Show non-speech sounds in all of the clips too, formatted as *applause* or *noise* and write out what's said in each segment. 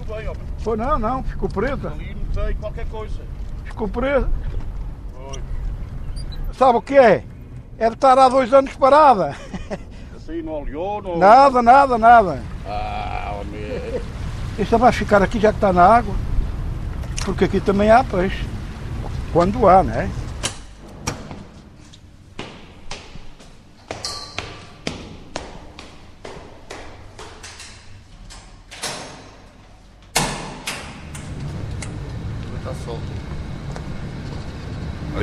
abriu bem, ó. Foi não, não, ficou preta. Ali notei qualquer coisa. Ficou preta. Foi. Sabe o que é? É de estar há dois anos parada. Assim não olhou, não. Nada, nada, nada. Ah, homem. Isto vai ficar aqui já que está na água. Porque aqui também há peixe. Quando há, não é? Está solto.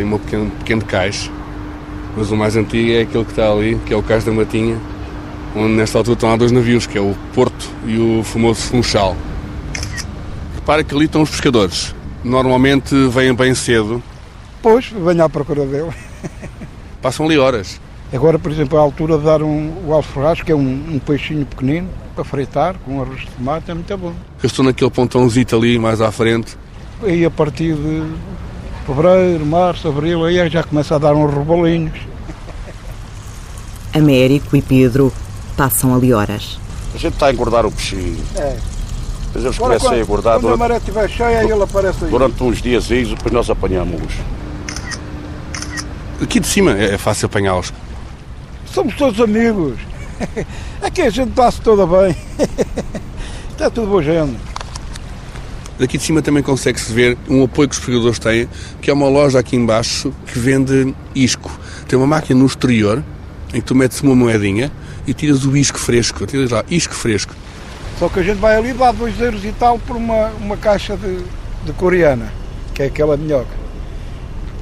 Ali um pequeno, pequeno cais, mas o mais antigo é aquele que está ali, que é o Cais da Matinha, onde nesta altura estão lá dois navios, que é o Porto e o famoso Funchal. Repara que ali estão os pescadores. Normalmente vêm bem cedo, Pois, venho à procura dele. *laughs* passam ali horas. Agora, por exemplo, a altura de dar um, o alforrasco, que é um, um peixinho pequenino, para fritar, com arroz de tomate, é muito bom. Eu estou naquele pontãozito ali, mais à frente. Aí a partir de fevereiro, março, abril, aí já começa a dar uns rebolinhos. Américo e Pedro passam ali horas. A gente está a engordar o peixinho. É. Depois eles Agora, começam a engordar quando a durante, maré estiver cheia, aí ele aparece aí. durante uns dias e depois nós apanhamos. Aqui de cima é é fácil apanhá-los. Somos todos amigos. *laughs* Aqui a gente está-se toda bem. *laughs* Está tudo boa gente. Daqui de cima também consegue-se ver um apoio que os pescadores têm, que é uma loja aqui embaixo que vende isco. Tem uma máquina no exterior em que tu metes uma moedinha e tiras o isco fresco. Tiras lá, isco fresco. Só que a gente vai ali dá dois euros e tal por uma, uma caixa de, de coreana, que é aquela minhoca.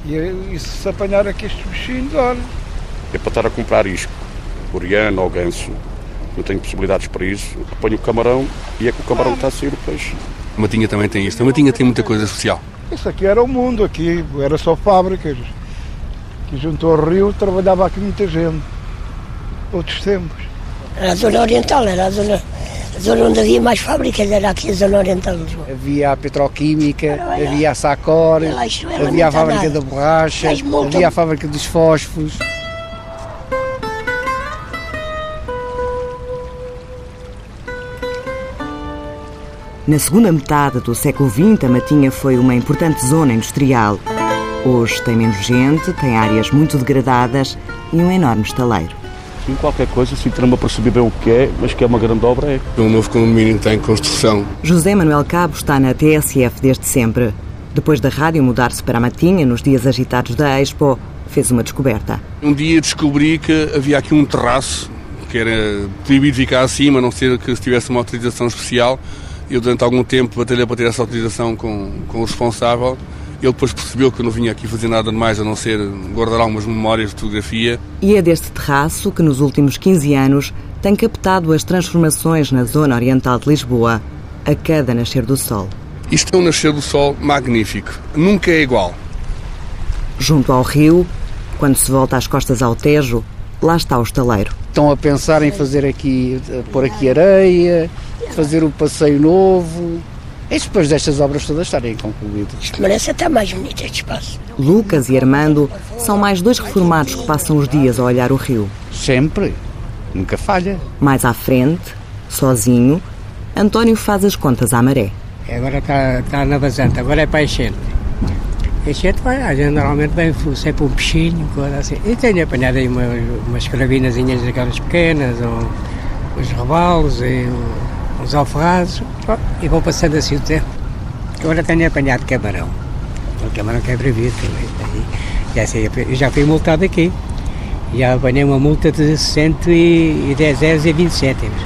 E, e se apanhar aqui estes bichinhos, olha, É para estar a comprar isco, coreano ou ganso. Não tenho possibilidades para isso. Ponho o camarão e é que o camarão está a sair o peixe. A Matinha também tem isto. A Matinha tem muita coisa especial. isso aqui era o mundo, aqui era só fábricas. Que junto ao rio trabalhava aqui muita gente. Outros tempos. Era a zona oriental, era a zona, a zona onde havia mais fábricas, era aqui a zona oriental de Lisboa. Havia a petroquímica, havia a Sacor, havia a fábrica nada. da borracha, havia a fábrica dos fósforos. Na segunda metade do século XX, a Matinha foi uma importante zona industrial. Hoje tem menos gente, tem áreas muito degradadas e um enorme estaleiro. Sim, qualquer coisa, se não me apercebi bem o que é, mas que é uma grande obra é. Um novo condomínio tem construção. José Manuel Cabo está na TSF desde sempre. Depois da rádio mudar-se para a Matinha, nos dias agitados da Expo, fez uma descoberta. Um dia descobri que havia aqui um terraço que era proibido ficar acima, a não ser que se tivesse uma autorização especial. Eu, durante algum tempo, batalhei para ter essa autorização com, com o responsável. Ele depois percebeu que eu não vinha aqui fazer nada de mais a não ser guardar algumas memórias de fotografia. E é deste terraço que, nos últimos 15 anos, tem captado as transformações na zona oriental de Lisboa, a cada nascer do sol. Isto é um nascer do sol magnífico. Nunca é igual. Junto ao rio, quando se volta às costas ao Tejo, lá está o estaleiro. Estão a pensar em fazer aqui, eh, pôr aqui areia, fazer o passeio novo. Isto depois destas obras todas estarem concluídas. Isto merece até mais bonito este espaço. Lucas e Armando são mais dois reformados que passam os dias a olhar o rio. Sempre. Nunca falha. Mais à frente, sozinho, António faz as contas à maré. Agora está tá na vazante, agora é para enchente. Enchente vai, a gente normalmente vem sempre um peixinho, coisa assim. E tenho apanhado aí uma, umas cravinazinhas daquelas pequenas, ou uns rebalos, e uns alforrazos, pronto, e vou passando assim o tempo. Agora tenho apanhado camarão. O camarão que é essa aí, Eu já fui multado aqui. Já apanhei uma multa de 110 euros e 20 cêntimos.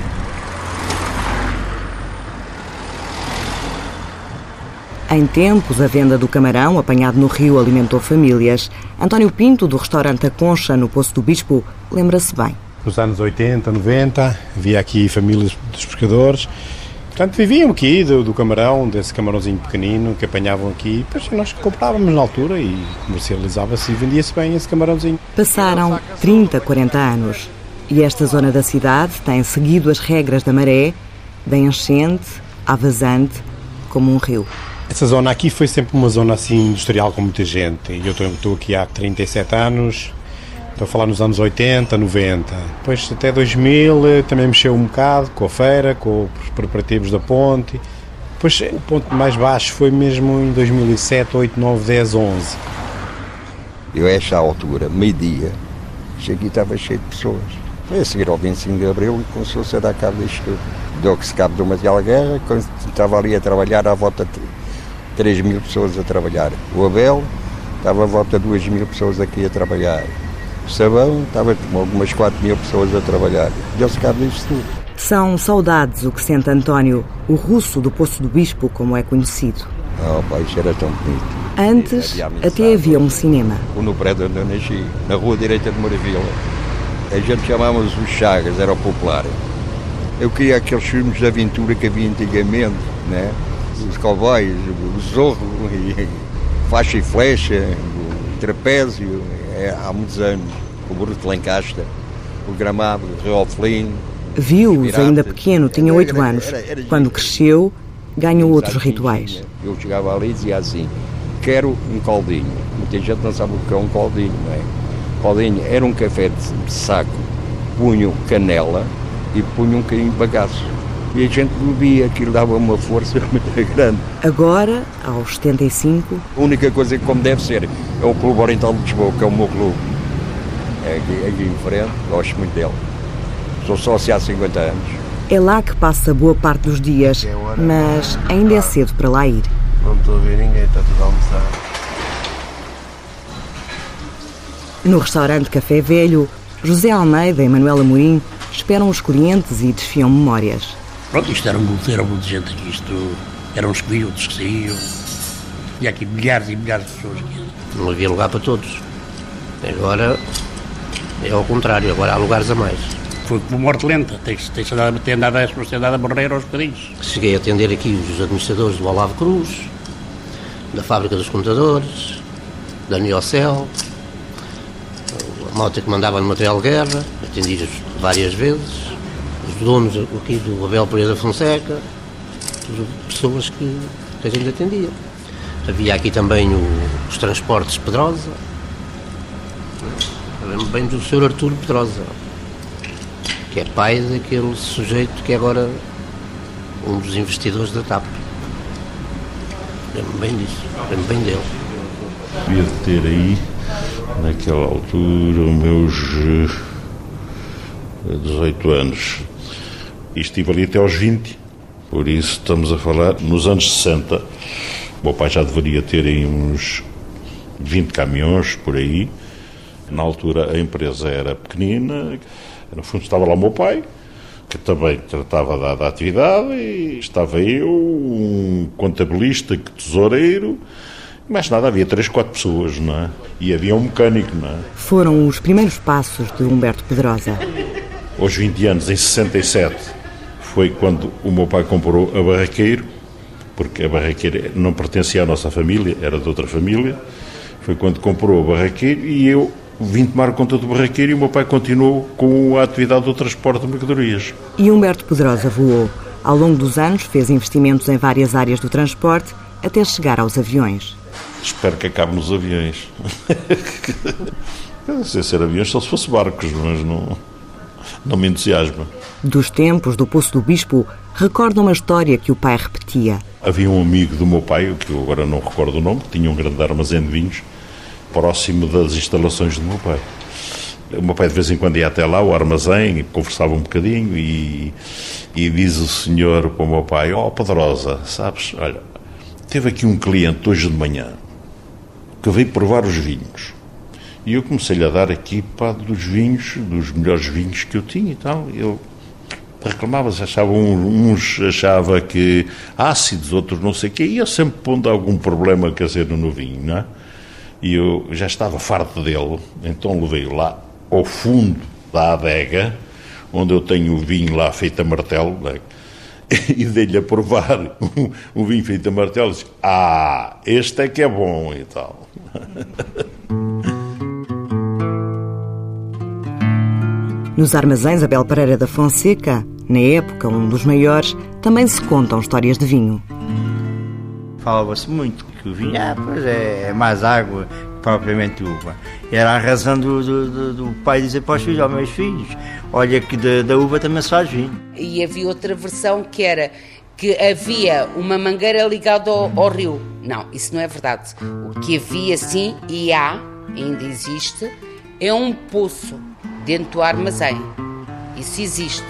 Em tempos, a venda do camarão apanhado no rio alimentou famílias. António Pinto, do restaurante A Concha, no Poço do Bispo, lembra-se bem. Nos anos 80, 90, havia aqui famílias dos pescadores. Portanto, viviam aqui do, do camarão, desse camarãozinho pequenino que apanhavam aqui. Depois nós comprávamos na altura e comercializava-se e vendia-se bem esse camarãozinho. Passaram 30, 40 anos e esta zona da cidade tem seguido as regras da maré, da enchente à vazante, como um rio. Essa zona aqui foi sempre uma zona assim industrial com muita gente. Eu estou aqui há 37 anos, estou a falar nos anos 80, 90. Depois até 2000 eh, também mexeu um bocado com a feira, com os preparativos da ponte. Pois o ponto mais baixo foi mesmo em 2007, 8, 9, 10, 11. Eu, a esta altura, meio-dia, cheguei e estava cheio de pessoas. Foi a seguir ao 25 de Abril e começou-se a dar cabo disto tudo. Deu-se cabo de uma guerra, quando estava ali a trabalhar, à volta de 3 mil pessoas a trabalhar. O Abel estava à volta de 2 mil pessoas aqui a trabalhar. O Sabão estava com algumas 4 mil pessoas a trabalhar. Deu-se cabo disto tudo. São saudades o que sente António, o russo do Poço do Bispo, como é conhecido. Oh, pai, isto era tão bonito. Antes, até havia um cinema. No prédio onde eu nasci, na rua direita de Moravila. A gente chamávamos os Chagas, era o popular. Eu queria aqueles filmes de aventura que havia antigamente, né? Os cowboys, o zorro, *laughs* e faixa e flecha, o trapézio, é, há muitos anos. O Bruto Lancaster, o Gramado, o Rio. Viu-os ainda pequeno, tinha oito anos. Quando cresceu, ganhou outros rituais. Eu chegava ali e dizia assim, quero um caldinho. Muita gente não sabe o que é um caldinho, não é? Caldinho era um café de saco, punho canela e punho um bocadinho de bagaço. E a gente bebia, aquilo dava uma força *laughs* muito grande. Agora, aos 75... A única coisa que como deve ser é o Clube Oriental de Lisboa, que é o meu clube. É aqui, aqui em frente, gosto muito dele. Sou sócio há 50 anos. É lá que passa boa parte dos dias, mas ainda é cedo para lá ir. Não estou a ver ninguém, está tudo a almoçar. No restaurante Café Velho, José Almeida e Manuela Amorim esperam os clientes e desfiam memórias. Pronto, isto era um era um de gente aqui, isto eram uns que vinham, outros que saíam. E aqui milhares e milhares de pessoas aqui. Não havia lugar para todos. Agora é ao contrário, agora há lugares a mais. Foi como morte lenta, tem-se tem andado, tem andado, tem andado a morrer aos bocadinhos. Cheguei a atender aqui os administradores do Olavo Cruz, da Fábrica dos Computadores, da Niocel, a moto que mandava no material de guerra, atendi-os várias vezes, os donos aqui do Abel Pereira Fonseca, pessoas que, que a gente atendia. Havia aqui também o, os transportes Pedrosa, lembro bem do Sr. Arturo Pedrosa, que é pai daquele sujeito que é agora um dos investidores da TAP. Lembro bem disso, lembro bem dele. Devia ter aí, naquela altura, meus 18 anos. E estive ali até aos 20, por isso estamos a falar nos anos 60. O meu pai já deveria ter uns 20 caminhões por aí. Na altura a empresa era pequenina, no fundo estava lá o meu pai, que também tratava da, da atividade, e estava eu, um contabilista, que tesoureiro, mais nada, havia três, quatro pessoas, não é? E havia um mecânico, não é? Foram os primeiros passos de Humberto Pedrosa. Aos 20 anos, em 67, foi quando o meu pai comprou a Barraqueiro, porque a Barraqueiro não pertencia à nossa família, era de outra família. Foi quando comprou a Barraqueiro e eu vim tomar conta do barraqueiro e o meu pai continuou com a atividade do transporte de mercadorias. E Humberto Pedrosa voou. Ao longo dos anos fez investimentos em várias áreas do transporte até chegar aos aviões. Espero que acabe nos aviões. *laughs* Sem ser aviões só se fosse barcos, mas não, não me entusiasma. Dos tempos do Poço do Bispo, recorda uma história que o pai repetia. Havia um amigo do meu pai, que eu agora não recordo o nome, que tinha um grande armazém de vinhos, próximo das instalações do meu pai. O meu pai de vez em quando ia até lá, o armazém, conversava um bocadinho e, e diz o senhor para o meu pai, ó oh, Pedrosa, sabes, olha, teve aqui um cliente hoje de manhã que veio provar os vinhos. E eu comecei-lhe a dar aqui pá, dos vinhos, dos melhores vinhos que eu tinha e tal. Ele reclamava, achava uns achava que ácidos, outros não sei o quê, ia sempre pondo algum problema caseiro no vinho, não é? E eu já estava farto dele, então levei-o lá ao fundo da adega, onde eu tenho o vinho lá feito a martelo, né? *laughs* e dei-lhe a provar um, vinho feito a martelo, e disse, ah, este é que é bom e tal. *laughs* Nos armazéns Abel Pereira da Fonseca, na época um dos maiores, também se contam histórias de vinho. Falava-se muito que o vinho ah, pois é, é mais água que propriamente uva. Era a razão do, do, do, do pai dizer para os filhos, aos meus filhos, olha que da, da uva também se faz vinho. E havia outra versão que era que havia uma mangueira ligada ao, ao, rio. Não, isso não é verdade. O que havia sim e há, ainda existe, é um poço dentro do armazém. Isso existe.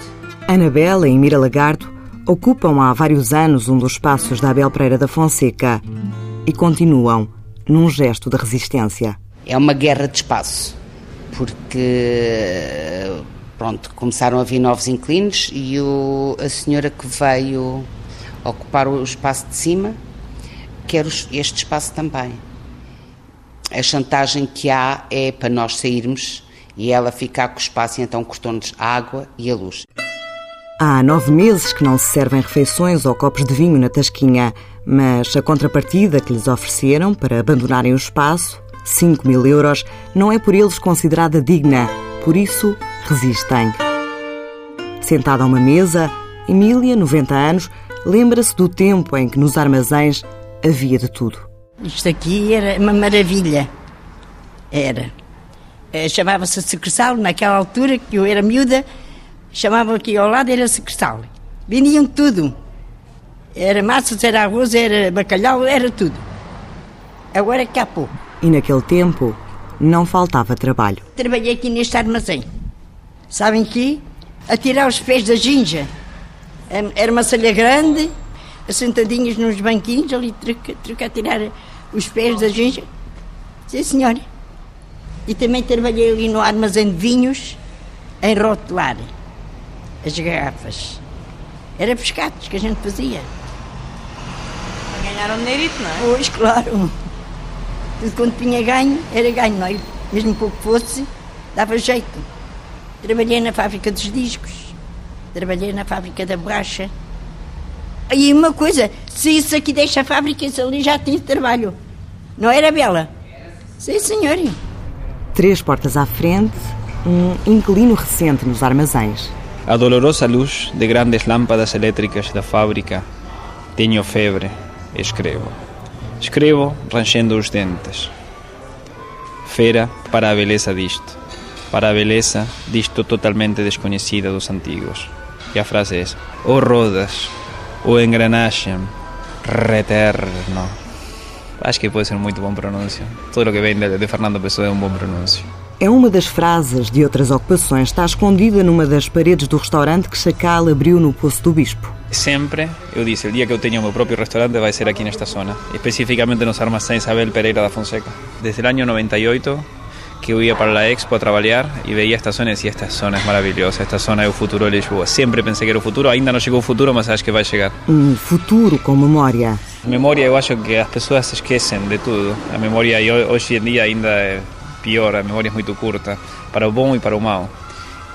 Anabela e Mira Lagarto ocupam há vários anos um dos espaços da Abel Pereira da Fonseca e continuam num gesto de resistência. É uma guerra de espaço, porque pronto, começaram a vir novos inquilinos e o, a senhora que veio ocupar o espaço de cima quer este espaço também. A chantagem que há é para nós sairmos e ela ficar com o espaço e então cortou-nos a água e a luz. Há nove meses que não se servem refeições ou copos de vinho na tasquinha, mas a contrapartida que lhes ofereceram para abandonarem o espaço, 5 mil euros, não é por eles considerada digna, por isso resistem. Sentada a uma mesa, Emília, 90 anos, lembra-se do tempo em que nos armazéns havia de tudo. Isto aqui era uma maravilha. Era. Eh, chamava-se secretal, naquela altura que eu era miúda, chamavam aqui ao lado, era secretal. Vendiam tudo. Era massas, era arroz, era bacalhau, era tudo. Agora é que há pouco. E naquele tempo não faltava trabalho. Trabalhei aqui neste armazém. Sabem que? A tirar os pés da ginja. Era uma salha grande, sentadinhos nos banquinhos, ali truca, truca a tirar os pés da ginja. Sim, senhora. E também trabalhei ali no armazém de vinhos, em rotelar as garrafas. Era pescados que a gente fazia. Ganharam dinheirito, não é? Pois, claro. Tudo quando tinha ganho, era ganho, não é? Mesmo pouco fosse, dava jeito. Trabalhei na fábrica dos discos, trabalhei na fábrica da borracha. E uma coisa, se isso aqui deixa a fábrica, isso ali já tem trabalho. Não era bela? Sim, senhor. Três portas à frente, um inquilino recente nos armazéns. A dolorosa luz de grandes lâmpadas elétricas da fábrica. Tenho febre, escrevo. Escrevo ranchendo os dentes. Fera para a beleza disto. Para a beleza disto totalmente desconhecida dos antigos. E a frase é: O rodas, o engranagem, reterno. Acho que pode ser um muito bom pronúncio. Tudo o que vem de, de Fernando Pessoa é um bom pronúncio. É uma das frases de outras ocupações. Está escondida numa das paredes do restaurante que Chacal abriu no Poço do Bispo. Sempre, eu disse, o dia que eu tenha o meu próprio restaurante vai ser aqui nesta zona, especificamente nos armazéns Abel Pereira da Fonseca. Desde o ano 98 que eu ia para a Expo a trabalhar e veia esta zona e dizia, esta zona é maravilhosa, esta zona é o futuro de Lisboa. Sempre pensei que era o futuro, ainda não chegou o futuro, mas acho que vai chegar. Um futuro com memória. Memória, eu acho que as pessoas se esquecem de tudo. A memória hoje em dia ainda é pior, a memória é muito curta, para o bom e para o mau.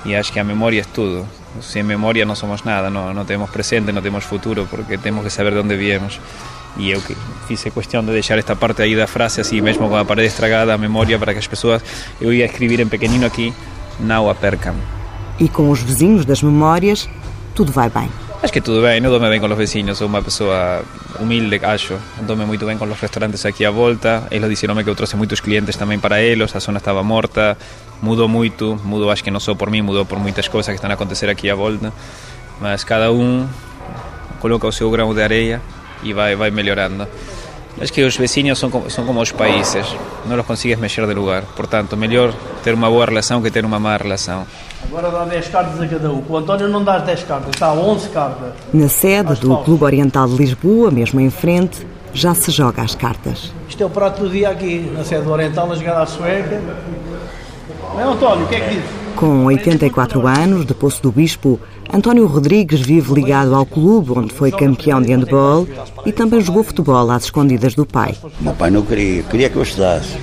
E acho que a memória é tudo. Sem memória não somos nada, não, não temos presente, não temos futuro, porque temos que saber de onde viemos. E eu que fiz a questão de deixar esta parte aí da frase assim mesmo com a parede estragada, a memória para que as pessoas, eu ia escrever em pequenino aqui, não a percam. E com os vizinhos das memórias, tudo vai bem. Acho que tudo bem, eu dou-me bem com os vizinhos, sou uma pessoa humilde, acho. Dou-me muito bem com os restaurantes aqui à volta. Eles disseram que eu trouxe muitos clientes também para eles, a zona estava morta, mudou muito, mudou acho que não só por mim, mudou por muitas coisas que estão a acontecer aqui à volta. Mas cada um coloca o seu grão de areia e vai, vai melhorando. Acho que os vizinhos são como, são como os países, não os consegues mexer de lugar. Portanto, melhor ter uma boa relação que ter uma má relação. Agora dá 10 cartas a cada um. O António não dá 10 cartas, está 11 cartas. Na sede do Clube Oriental de Lisboa, mesmo em frente, já se joga as cartas. Isto é o prato do dia aqui, na sede do Oriental, a jogar à sueca. Não é, António, o que é que diz? Com 84 anos, de Poço do Bispo, António Rodrigues vive ligado ao clube onde foi campeão de handball e também jogou futebol às escondidas do pai. O meu pai não queria, queria que eu estudasse.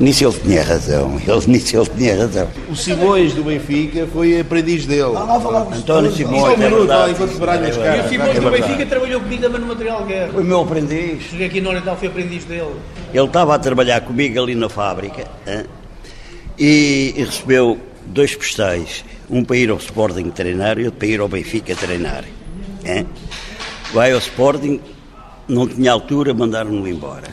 Nisso ele tinha razão, *laughs* ele, nisso ele tinha razão. O Simões do Benfica foi aprendiz dele. António Simões, é verdade. as caras. E o Simões do Benfica trabalhou comigo também no material de guerra. Foi meu aprendiz. Cheguei aqui no Oriental, fui aprendiz dele. Ele estava a trabalhar comigo ali na fábrica hein? e recebeu dois postais, um para ir ao Sporting treinar e outro para ir ao Benfica treinar. Hein? Vai ao Sporting, não tinha altura, mandaram-no embora.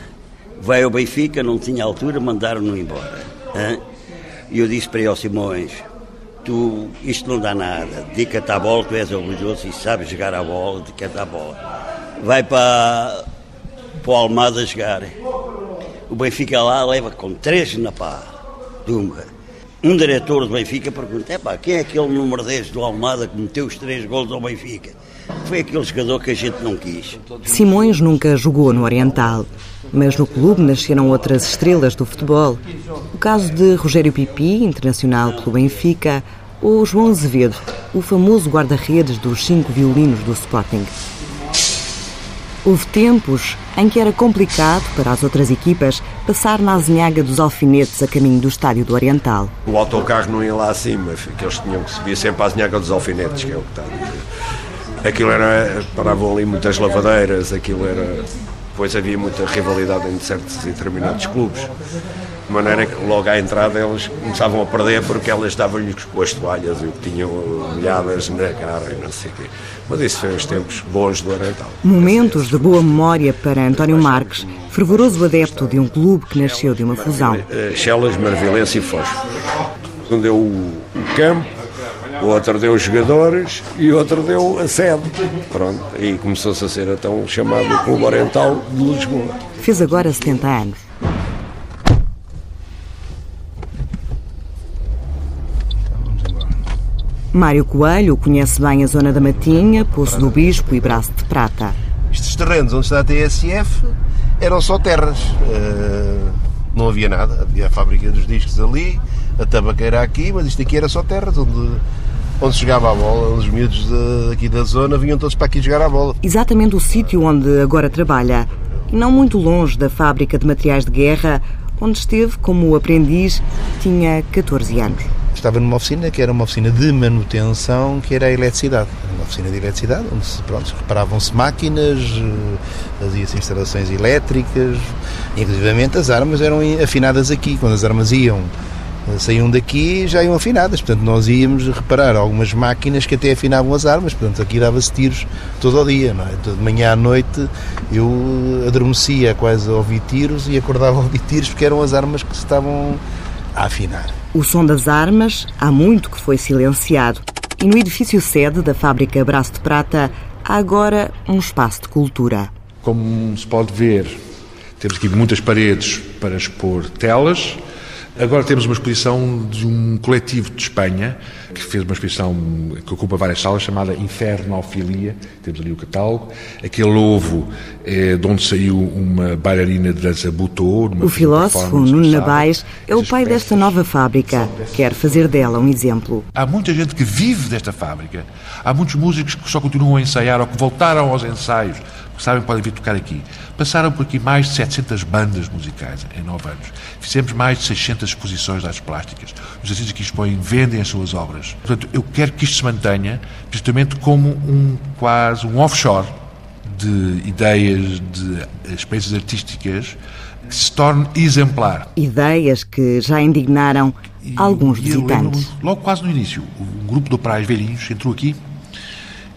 Vai ao Benfica, não tinha altura, mandaram-no embora. hein? E eu disse para ele, Simões, tu, isto não dá nada, dedica-te à bola, tu és orgulhoso e sabes jogar a bola, dedica-te à bola. Vai para, para o Almada jogar. O Benfica lá leva com três na pá, Dunga. Um diretor do Benfica pergunta: pá, quem é aquele número 10 do Almada que meteu os três gols ao Benfica? Foi aquele jogador que a gente não quis. Simões nunca jogou no Oriental, mas no clube nasceram outras estrelas do futebol. O caso de Rogério Pipi, internacional pelo Benfica, ou João Azevedo, o famoso guarda-redes dos cinco violinos do Sporting. Houve tempos em que era complicado para as outras equipas passar na azinhaga dos alfinetes a caminho do estádio do Oriental. O autocarro não ia lá acima, que eles tinham que subir sempre à azinhaga dos alfinetes, que é o que está a. Aquilo era. paravam ali muitas lavadeiras, aquilo era. Depois havia muita rivalidade entre certos e determinados clubes. De maneira que logo à entrada eles começavam a perder porque elas davam-lhes com as toalhas e o que tinham molhadas na cara e não sei o quê. Mas isso foi os tempos bons do Oriental. Momentos de boa memória para António Marques, fervoroso adepto de um clube que nasceu de uma fusão. Chelas, Marvilense e Foz. Um deu o campo, o outro deu os jogadores e o outro deu a sede. Pronto, e começou-se a ser então chamado Clube Oriental de Lisboa. Fez agora 70 anos. Mário Coelho conhece bem a zona da Matinha, Poço do Bispo e Braço de Prata. Estes terrenos onde está a TSF eram só terras. Uh, não havia nada. Havia a fábrica dos discos ali, a tabaqueira aqui, mas isto aqui era só terras onde, onde chegava a bola. Os miúdos de, aqui da zona vinham todos para aqui jogar a bola. Exatamente o sítio onde agora trabalha. E não muito longe da fábrica de materiais de guerra, onde esteve como aprendiz, tinha 14 anos estava numa oficina que era uma oficina de manutenção, que era a eletricidade. Uma oficina de eletricidade, onde se, reparavam-se máquinas, eh, fazia-se instalações elétricas, inclusive as armas eram afinadas aqui. Quando as armas iam, eh, saíam daqui, já iam afinadas. Portanto, nós íamos reparar algumas máquinas que até afinavam as armas. Portanto, aqui dava-se tiros todo o dia, não é? De manhã à noite eu adormecia quase a ouvir tiros e acordava a ouvir tiros porque eram as armas que se estavam a afinar. O som das armas há muito que foi silenciado. E no edifício sede da fábrica Braço de Prata há agora um espaço de cultura. Como se pode ver, temos aqui muitas paredes para expor telas, Agora temos uma exposição de um coletivo de Espanha que fez uma exposição que ocupa várias salas chamada Infernofilia. Temos ali o catálogo. Aquele ovo é de onde saiu uma bailarina de dança Butô. O filósofo Nuno Nabais é o pai desta nova fábrica. Quer fazer dela um exemplo. Há muita gente que vive desta fábrica. Há muitos músicos que só continuam a ensaiar ou que voltaram aos ensaios sabem podem vir tocar aqui. Passaram por aqui mais de 700 bandas musicais em nove anos. Fizemos mais de 600 exposições de artes plásticas. Os artistas que expõem vendem as suas obras. Portanto, eu quero que isto se mantenha justamente como um quase um offshore de ideias, de experiências artísticas que se torne exemplar. Ideias que já indignaram e, alguns e visitantes. Logo quase no início, um grupo de operários velhinhos entrou aqui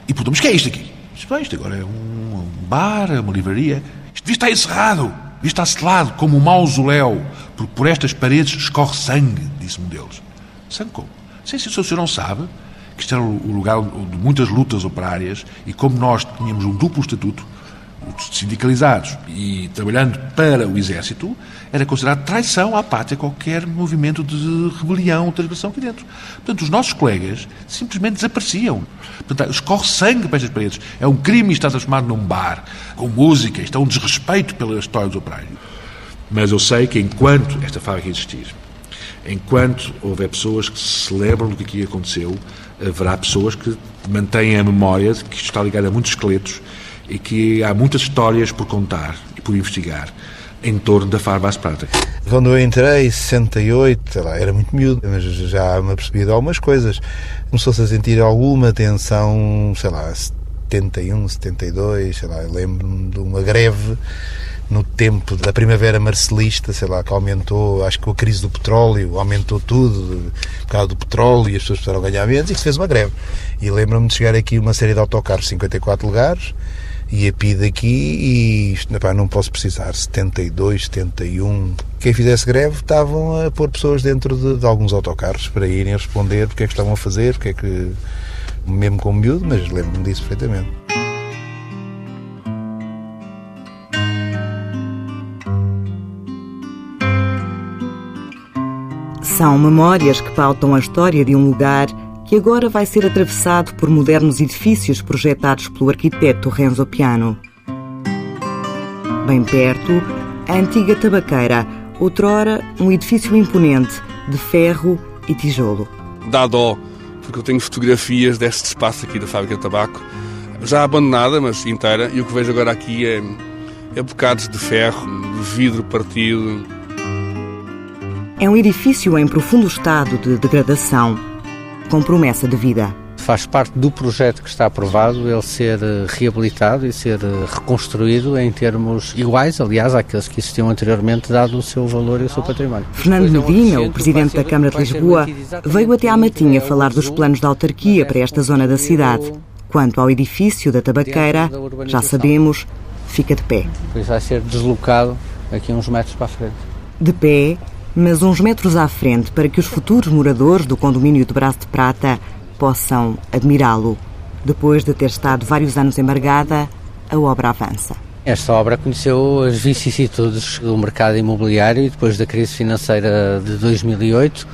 e perguntou, mas o que é isto aqui? Isto, isto agora é um, um bar, é uma livraria. Isto devia estar encerrado, devia estar selado como um mausoléu, porque por estas paredes escorre sangue, disse um deles. Sangue como? Sei se o senhor não sabe que isto era o lugar de muitas lutas operárias e como nós tínhamos um duplo estatuto, sindicalizados e trabalhando para o exército, era considerado traição à pátria qualquer movimento de rebelião ou transgressão aqui dentro. Portanto, os nossos colegas simplesmente desapareciam. Portanto, escorre sangue para estas paredes. É um crime estar transformado num bar, com música, isto é um desrespeito pela história dos operários. Mas eu sei que enquanto esta fábrica existir, enquanto houver pessoas que se lembram do que aqui aconteceu, haverá pessoas que mantêm a memória de que isto está ligado a muitos esqueletos e que há muitas histórias por contar e por investigar em torno da Farbas Prata. Quando eu entrei, 68, lá, era muito miúdo, mas já me apercebi de algumas coisas. Começou-se a sentir alguma tensão, sei lá, 71, 72, sei lá, lembro-me de uma greve no tempo da primavera marcelista, sei lá, que aumentou, acho que com a crise do petróleo, aumentou tudo, por causa do petróleo e as pessoas precisaram ganhar menos e que se fez uma greve. E lembro-me de chegar aqui uma série de autocarros, 54 lugares, e a PID aqui e isto, não posso precisar, 72, 71. Quem fizesse greve estavam a pôr pessoas dentro de, de alguns autocarros para irem responder porque é que estavam a fazer, porque é que, mesmo com miúdo, mas lembro-me disso perfeitamente. São memórias que pautam a história de um lugar que agora vai ser atravessado por modernos edifícios projetados pelo arquiteto Renzo Piano. Bem perto, a antiga tabaqueira, outrora um edifício imponente de ferro e tijolo. Dá dó, porque eu tenho fotografias deste espaço aqui da fábrica de tabaco, já abandonada, mas inteira, e o que vejo agora aqui é, é bocados de ferro, de vidro partido. É um edifício em profundo estado de degradação, com promessa de vida. Faz parte do projeto que está aprovado ele ser eh, reabilitado e ser eh, reconstruído em termos iguais, aliás, àqueles que existiam anteriormente, dado o seu valor e o seu património. Fernando Medina, o presidente da Câmara de Lisboa, veio até à Matinha falar dos planos da autarquia para esta zona da cidade. Quanto ao edifício da tabaqueira, já sabemos, fica de pé. Pois vai ser deslocado aqui uns metros para a frente. De pé, mas uns metros à frente para que os futuros moradores do condomínio de Braço de Prata possam admirá-lo. Depois de ter estado vários anos embargada, a obra avança. Esta obra conheceu as vicissitudes do mercado imobiliário e depois da crise financeira de 2008,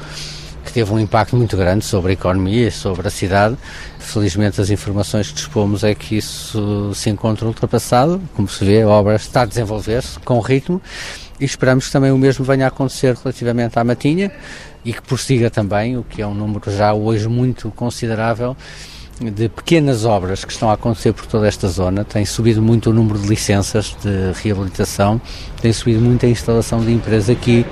que teve um impacto muito grande sobre a economia e sobre a cidade. Felizmente, as informações que dispomos é que isso se encontra ultrapassado. Como se vê, a obra está a desenvolver-se com ritmo e esperamos que também o mesmo venha a acontecer relativamente à Matinha e que prossiga também, o que é um número já hoje muito considerável, de pequenas obras que estão a acontecer por toda esta zona. Tem subido muito o número de licenças de reabilitação, tem subido muito a instalação de empresas aqui.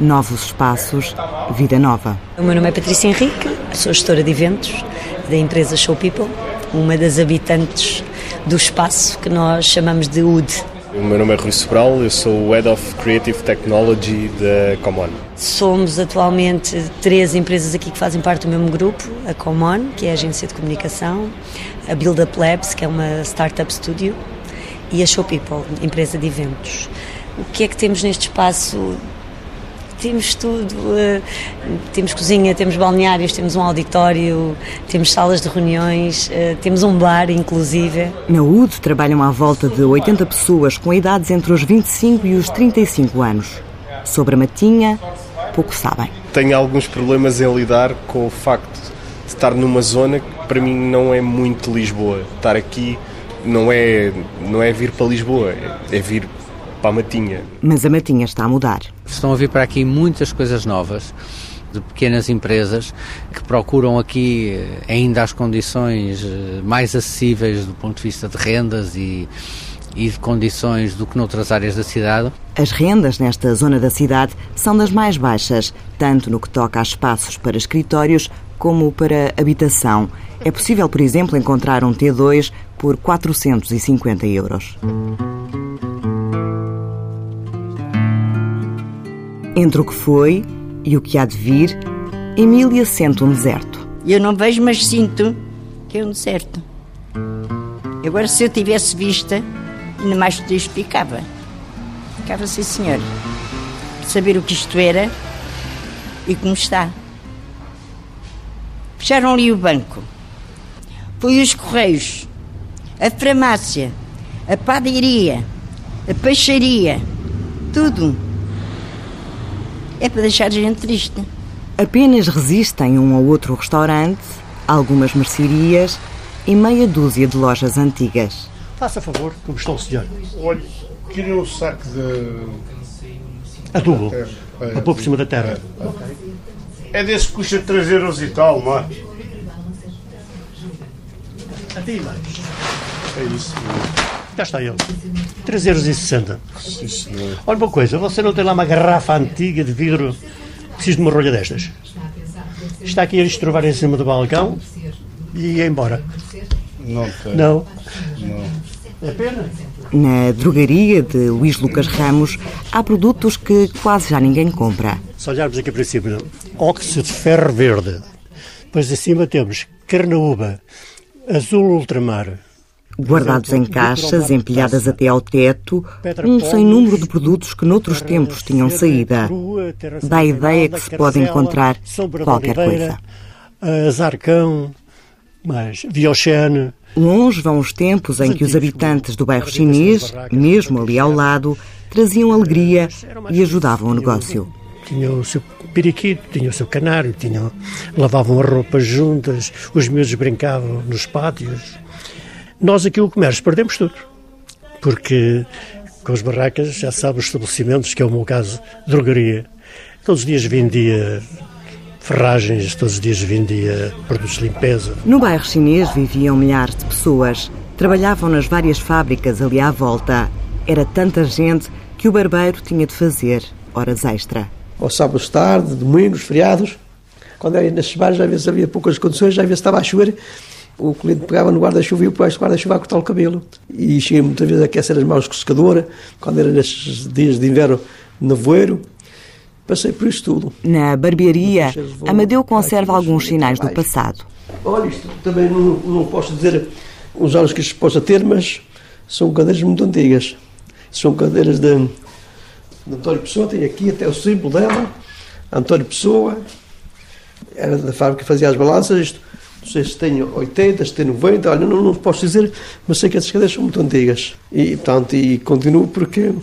Novos espaços, vida nova. O meu nome é Patrícia Henrique, sou gestora de eventos da empresa Show People, uma das habitantes do espaço que nós chamamos de UD. O meu nome é Rui Sobral, eu sou o Head of Creative Technology da Common. Somos atualmente três empresas aqui que fazem parte do mesmo grupo, a Common, que é a agência de comunicação, a Build Up Labs, que é uma startup studio, e a Show People, empresa de eventos. O que é que temos neste espaço temos tudo. Uh, temos cozinha, temos balneários, temos um auditório, temos salas de reuniões, uh, temos um bar, inclusive. Na UD trabalham à volta de 80 pessoas com idades entre os 25 e os 35 anos. Sobre a Matinha, pouco sabem. Tenho alguns problemas em lidar com o facto de estar numa zona que para mim não é muito Lisboa. Estar aqui não é, não é vir para Lisboa, é, é vir para a Matinha. Mas a Matinha está a mudar. Estão a vir para aqui muitas coisas novas de pequenas empresas que procuram aqui eh, ainda as condições eh, mais acessíveis do ponto de vista de rendas e, e de condições do que noutras áreas da cidade. As rendas nesta zona da cidade são das mais baixas, tanto no que toca a espaços para escritórios como para habitação. É possível, por exemplo, encontrar um T2 por 450 euros. Entre o que foi e o que há de vir, Emília sente um deserto. Eu não vejo, mas sinto que é um deserto. Agora, se eu tivesse vista, ainda mais feliz ficava. Ficava, sim, senhor. Saber o que isto era e como está. Fecharam ali o banco. Foi os correios, a farmácia, a padaria, a peixaria, tudo é para deixar a gente triste. Apenas resistem um ou outro restaurante, algumas mercearias e meia dúzia de lojas antigas. Faça favor, como está o senhor? Olha, queria um saco de. Adubo. A pôr por cima da terra. É, é desse que custa 3 euros e tal, não é? Até mais. É isso. Cá está ele. 3,60€. Sim, senhor. Olha uma coisa, você não tem lá uma garrafa antiga de vidro? Preciso de uma rolha destas. Está aqui a trovar em cima do balcão e ia embora. Não tem. Não. Não. É pena. Na drogaria de Luís Lucas Ramos há produtos que quase já ninguém compra. Se olharmos aqui para cima, óxido de ferro verde. Depois acima temos carnaúba, azul ultramar. Guardados em caixas, empilhadas até ao teto, um sem número de produtos que noutros tempos tinham saída. Dá a ideia que se pode encontrar qualquer coisa. Azarcão, mas Vioxene. Longe vão os tempos em que os habitantes do bairro chinês, mesmo ali ao lado, traziam alegria e ajudavam o negócio. Tinham o seu periquito, tinham o seu canário, tinham, lavavam as roupas juntas, os miúdos brincavam nos pátios. Nós aqui o comércio perdemos tudo, porque com as barracas, já sabe, os estabelecimentos, que é o meu caso, drogaria, todos os dias vendia ferragens, todos os dias vendia produtos de limpeza. No bairro chinês viviam milhares de pessoas. Trabalhavam nas várias fábricas ali à volta. Era tanta gente que o barbeiro tinha de fazer horas extra. Ao sábado tarde, domingos, feriados, quando era nesses bares, às vezes havia poucas condições, às vezes estava a chover, o cliente pegava no guarda-chuva e o guarda-chuva a cortar o cabelo. E cheguei muitas vezes a aquecer as mãos com secadora, quando era nesses dias de inverno nevoeiro, Passei por isto tudo. Na barbearia, Amadeu conserva alguns sinais do passado. Olha, isto também não, não posso dizer os anos que isto possa ter, mas são cadeiras muito antigas. São cadeiras de, de António Pessoa, tem aqui até o símbolo dela. António Pessoa, era da fábrica que fazia as balanças. Isto, não sei se tem 80, se tem 90, olha, não, não posso dizer, mas sei que essas cadeiras são muito antigas. E, portanto, e continuo porque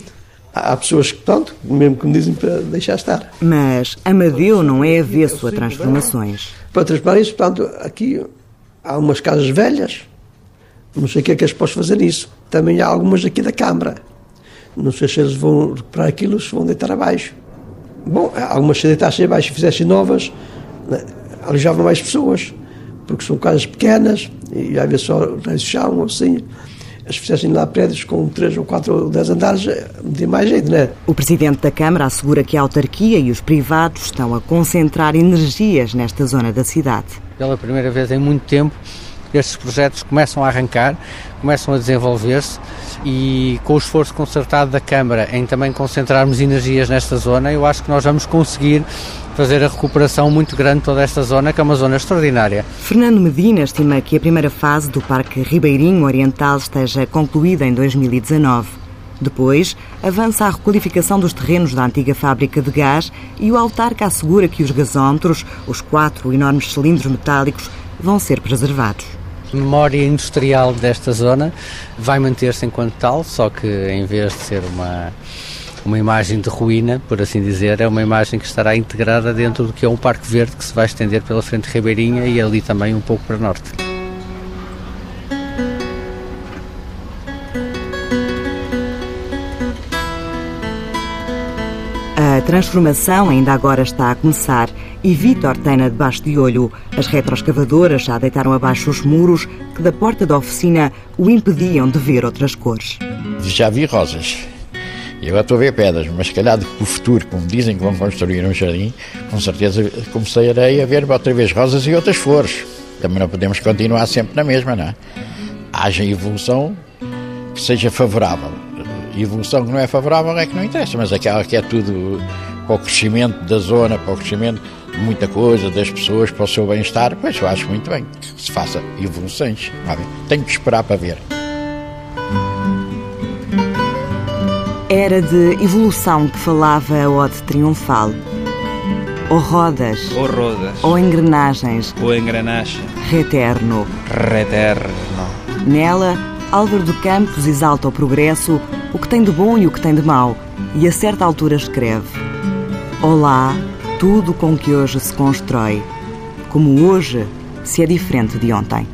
Há pessoas que, pronto, mesmo que me dizem para deixar estar. Mas Amadeu não é avesso a transformações. Para transformar isso, portanto, aqui há umas casas velhas, não sei o que é que eles possam fazer nisso. Também há algumas aqui da Câmara. Não sei se eles vão recuperar aquilo, se vão deitar abaixo. Bom, algumas se deitassem abaixo e fizessem novas, né, alojavam mais pessoas, porque são casas pequenas e às vezes só ou assim se fizessem lá prédios com 3 ou 4 ou 10 andares, de mais jeito, não é? O Presidente da Câmara assegura que a autarquia e os privados estão a concentrar energias nesta zona da cidade. Pela primeira vez em muito tempo, estes projetos começam a arrancar, começam a desenvolver-se e com o esforço concertado da Câmara em também concentrarmos energias nesta zona, eu acho que nós vamos conseguir fazer a recuperação muito grande de toda esta zona, que é uma zona extraordinária. Fernando Medina estima que a primeira fase do Parque Ribeirinho Oriental esteja concluída em 2019. Depois, avança a requalificação dos terrenos da antiga fábrica de gás e o autarca assegura que os gasómetros, os quatro enormes cilindros metálicos, vão ser preservados. Memória industrial desta zona vai manter-se enquanto tal, só que em vez de ser uma uma imagem de ruína, por assim dizer, é uma imagem que estará integrada dentro do que é um parque verde que se vai estender pela frente Ribeirinha e ali também um pouco para norte. A transformação ainda agora está a começar e Vítor tem na debaixo de olho. As retroescavadoras já deitaram abaixo os muros que da porta da oficina o impediam de ver outras cores. Já vi rosas, e agora estou a ver pedras, mas se calhar o futuro, como dizem que vão construir um jardim, com certeza começarei a ver outra vez rosas e outras flores. Também não podemos continuar sempre na mesma, não é? Haja evolução que seja favorável. Evolução que não é favorável é que não interessa, mas aquela que é tudo para o crescimento da zona, para o crescimento de muita coisa, das pessoas, para o seu bem-estar, pois eu acho muito bem que se faça evoluções. Tenho que esperar para ver. Era de evolução que falava a ode triunfal. Ou rodas. Ou rodas. Ou engrenagens. Ou engrenagem. Reterno. Reterno. Nela, Álvaro de Campos exalta o progresso, o que tem de bom e o que tem de mau, e a certa altura escreve: Olá, tudo com que hoje se constrói, como hoje se é diferente de ontem.